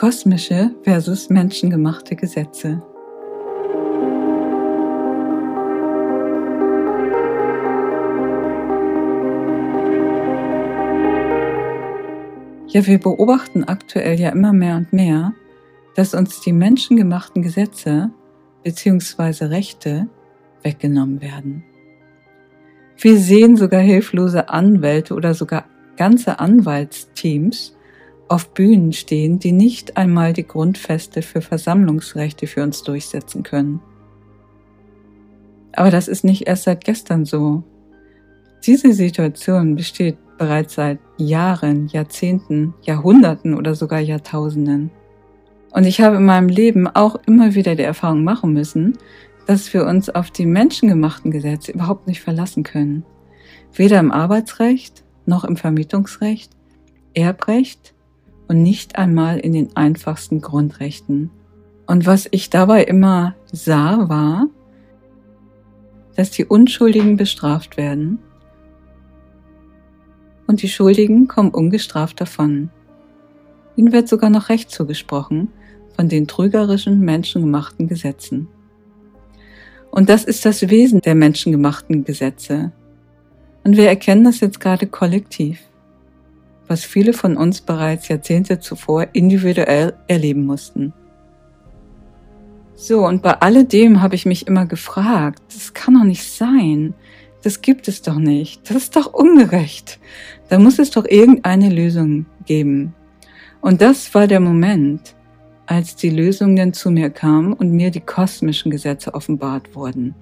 Kosmische versus menschengemachte Gesetze. Ja, wir beobachten aktuell ja immer mehr und mehr, dass uns die menschengemachten Gesetze bzw. Rechte weggenommen werden. Wir sehen sogar hilflose Anwälte oder sogar ganze Anwaltsteams auf Bühnen stehen, die nicht einmal die Grundfeste für Versammlungsrechte für uns durchsetzen können. Aber das ist nicht erst seit gestern so. Diese Situation besteht bereits seit Jahren, Jahrzehnten, Jahrhunderten oder sogar Jahrtausenden. Und ich habe in meinem Leben auch immer wieder die Erfahrung machen müssen, dass wir uns auf die menschengemachten Gesetze überhaupt nicht verlassen können. Weder im Arbeitsrecht noch im Vermietungsrecht, Erbrecht und nicht einmal in den einfachsten Grundrechten. Und was ich dabei immer sah, war, dass die Unschuldigen bestraft werden und die Schuldigen kommen ungestraft davon. Ihnen wird sogar noch Recht zugesprochen von den trügerischen menschengemachten Gesetzen. Und das ist das Wesen der menschengemachten Gesetze. Und wir erkennen das jetzt gerade kollektiv, was viele von uns bereits Jahrzehnte zuvor individuell erleben mussten. So, und bei alledem habe ich mich immer gefragt, das kann doch nicht sein, das gibt es doch nicht. Das ist doch ungerecht. Da muss es doch irgendeine Lösung geben. Und das war der Moment, als die Lösungen zu mir kamen und mir die kosmischen Gesetze offenbart wurden.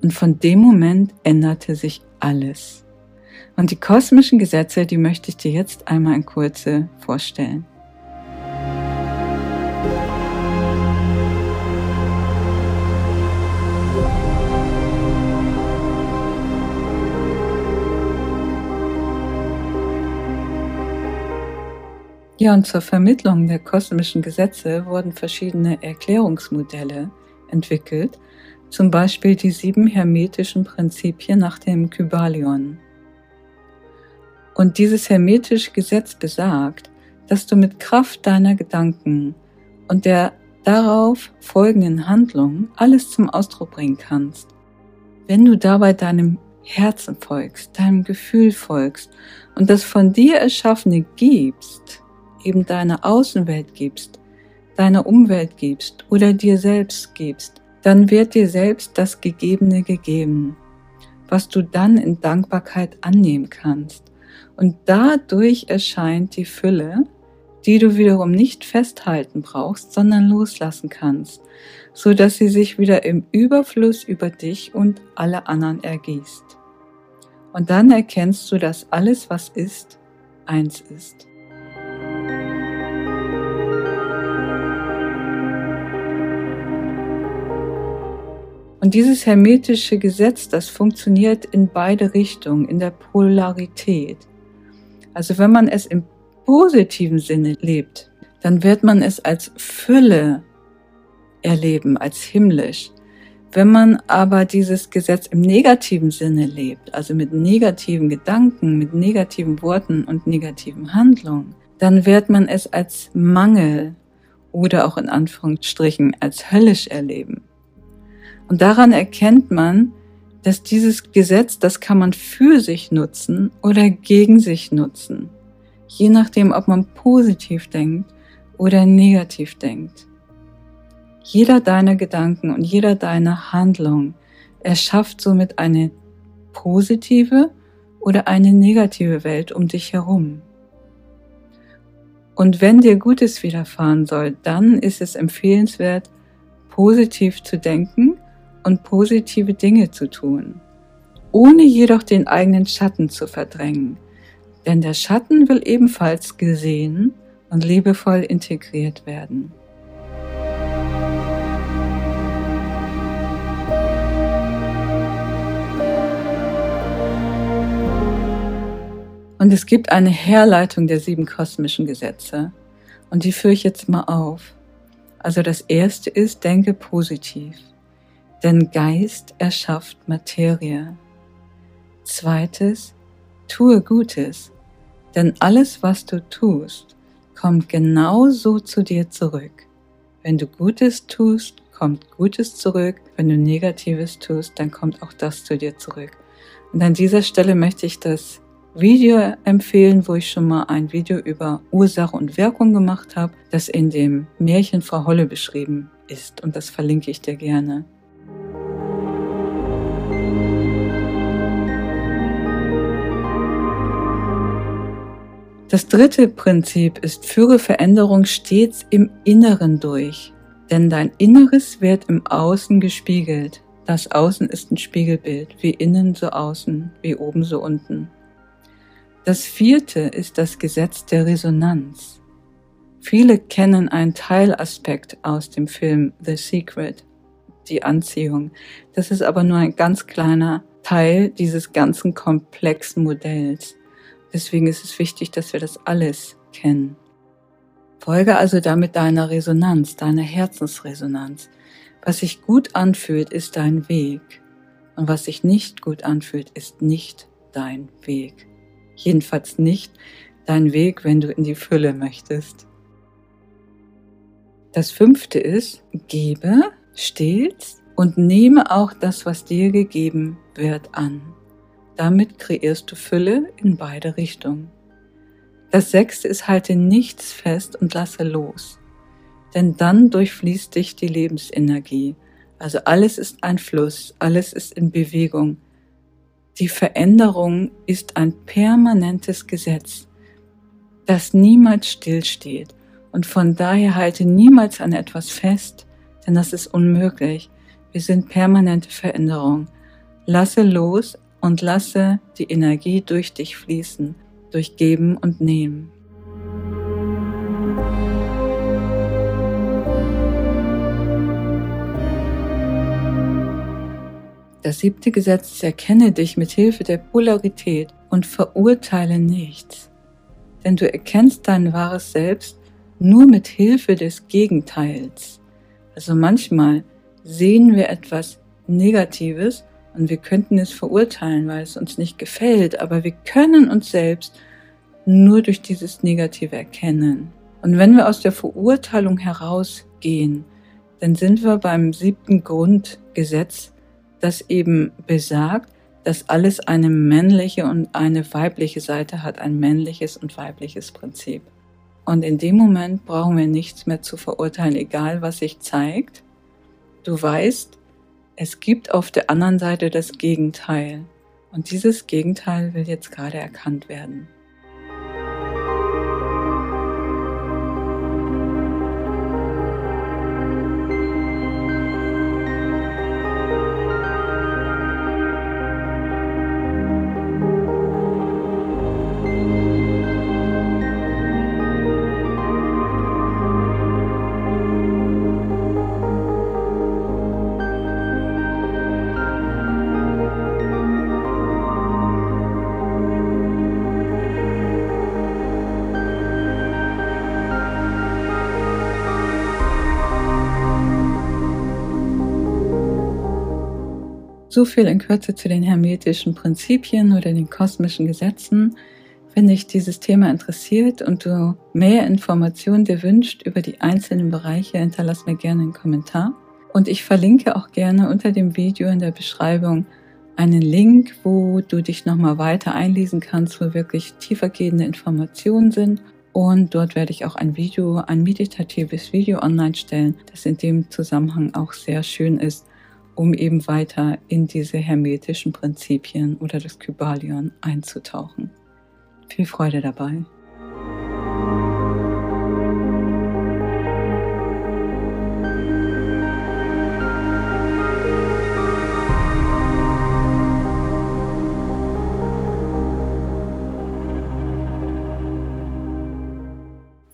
Und von dem Moment änderte sich alles. Und die kosmischen Gesetze, die möchte ich dir jetzt einmal in Kurze vorstellen. Ja, und zur Vermittlung der kosmischen Gesetze wurden verschiedene Erklärungsmodelle entwickelt, zum Beispiel die sieben hermetischen Prinzipien nach dem Kybalion. Und dieses hermetische Gesetz besagt, dass du mit Kraft deiner Gedanken und der darauf folgenden Handlung alles zum Ausdruck bringen kannst. Wenn du dabei deinem Herzen folgst, deinem Gefühl folgst und das von dir Erschaffene gibst, eben deine Außenwelt gibst, deine Umwelt gibst oder dir selbst gibst, dann wird dir selbst das Gegebene gegeben, was du dann in Dankbarkeit annehmen kannst. Und dadurch erscheint die Fülle, die du wiederum nicht festhalten brauchst, sondern loslassen kannst, so dass sie sich wieder im Überfluss über dich und alle anderen ergießt. Und dann erkennst du, dass alles, was ist, eins ist. Und dieses hermetische Gesetz, das funktioniert in beide Richtungen, in der Polarität. Also wenn man es im positiven Sinne lebt, dann wird man es als Fülle erleben, als himmlisch. Wenn man aber dieses Gesetz im negativen Sinne lebt, also mit negativen Gedanken, mit negativen Worten und negativen Handlungen, dann wird man es als Mangel oder auch in Anführungsstrichen als höllisch erleben. Und daran erkennt man, dass dieses Gesetz, das kann man für sich nutzen oder gegen sich nutzen. Je nachdem, ob man positiv denkt oder negativ denkt. Jeder deiner Gedanken und jeder deiner Handlung erschafft somit eine positive oder eine negative Welt um dich herum. Und wenn dir Gutes widerfahren soll, dann ist es empfehlenswert, positiv zu denken und positive Dinge zu tun, ohne jedoch den eigenen Schatten zu verdrängen, denn der Schatten will ebenfalls gesehen und liebevoll integriert werden. Und es gibt eine Herleitung der sieben kosmischen Gesetze. Und die führe ich jetzt mal auf. Also das erste ist, denke positiv denn Geist erschafft Materie. Zweites, tue Gutes, denn alles, was du tust, kommt genauso zu dir zurück. Wenn du Gutes tust, kommt Gutes zurück. Wenn du Negatives tust, dann kommt auch das zu dir zurück. Und an dieser Stelle möchte ich das Video empfehlen, wo ich schon mal ein Video über Ursache und Wirkung gemacht habe, das in dem Märchen Frau Holle beschrieben ist. Und das verlinke ich dir gerne. Das dritte Prinzip ist, führe Veränderung stets im Inneren durch, denn dein Inneres wird im Außen gespiegelt. Das Außen ist ein Spiegelbild, wie innen so außen, wie oben so unten. Das vierte ist das Gesetz der Resonanz. Viele kennen einen Teilaspekt aus dem Film The Secret, die Anziehung. Das ist aber nur ein ganz kleiner Teil dieses ganzen komplexen Modells. Deswegen ist es wichtig, dass wir das alles kennen. Folge also damit deiner Resonanz, deiner Herzensresonanz. Was sich gut anfühlt, ist dein Weg. Und was sich nicht gut anfühlt, ist nicht dein Weg. Jedenfalls nicht dein Weg, wenn du in die Fülle möchtest. Das fünfte ist, gebe stets und nehme auch das, was dir gegeben wird, an. Damit kreierst du Fülle in beide Richtungen. Das sechste ist, halte nichts fest und lasse los. Denn dann durchfließt dich die Lebensenergie. Also alles ist ein Fluss, alles ist in Bewegung. Die Veränderung ist ein permanentes Gesetz, das niemals stillsteht. Und von daher halte niemals an etwas fest, denn das ist unmöglich. Wir sind permanente Veränderung. Lasse los, und lasse die Energie durch dich fließen, durch Geben und Nehmen. Das siebte Gesetz ist, erkenne dich mit Hilfe der Polarität und verurteile nichts. Denn du erkennst dein wahres Selbst nur mit Hilfe des Gegenteils. Also manchmal sehen wir etwas Negatives und wir könnten es verurteilen, weil es uns nicht gefällt, aber wir können uns selbst nur durch dieses Negative erkennen. Und wenn wir aus der Verurteilung herausgehen, dann sind wir beim siebten Grundgesetz, das eben besagt, dass alles eine männliche und eine weibliche Seite hat, ein männliches und weibliches Prinzip. Und in dem Moment brauchen wir nichts mehr zu verurteilen, egal was sich zeigt. Du weißt, es gibt auf der anderen Seite das Gegenteil. Und dieses Gegenteil will jetzt gerade erkannt werden. So viel in Kürze zu den hermetischen Prinzipien oder den kosmischen Gesetzen. Wenn dich dieses Thema interessiert und du mehr Informationen dir wünscht über die einzelnen Bereiche, hinterlass mir gerne einen Kommentar. Und ich verlinke auch gerne unter dem Video in der Beschreibung einen Link, wo du dich nochmal weiter einlesen kannst, wo wirklich tiefergehende Informationen sind. Und dort werde ich auch ein Video, ein meditatives Video online stellen, das in dem Zusammenhang auch sehr schön ist um eben weiter in diese hermetischen Prinzipien oder das Kybalion einzutauchen. Viel Freude dabei!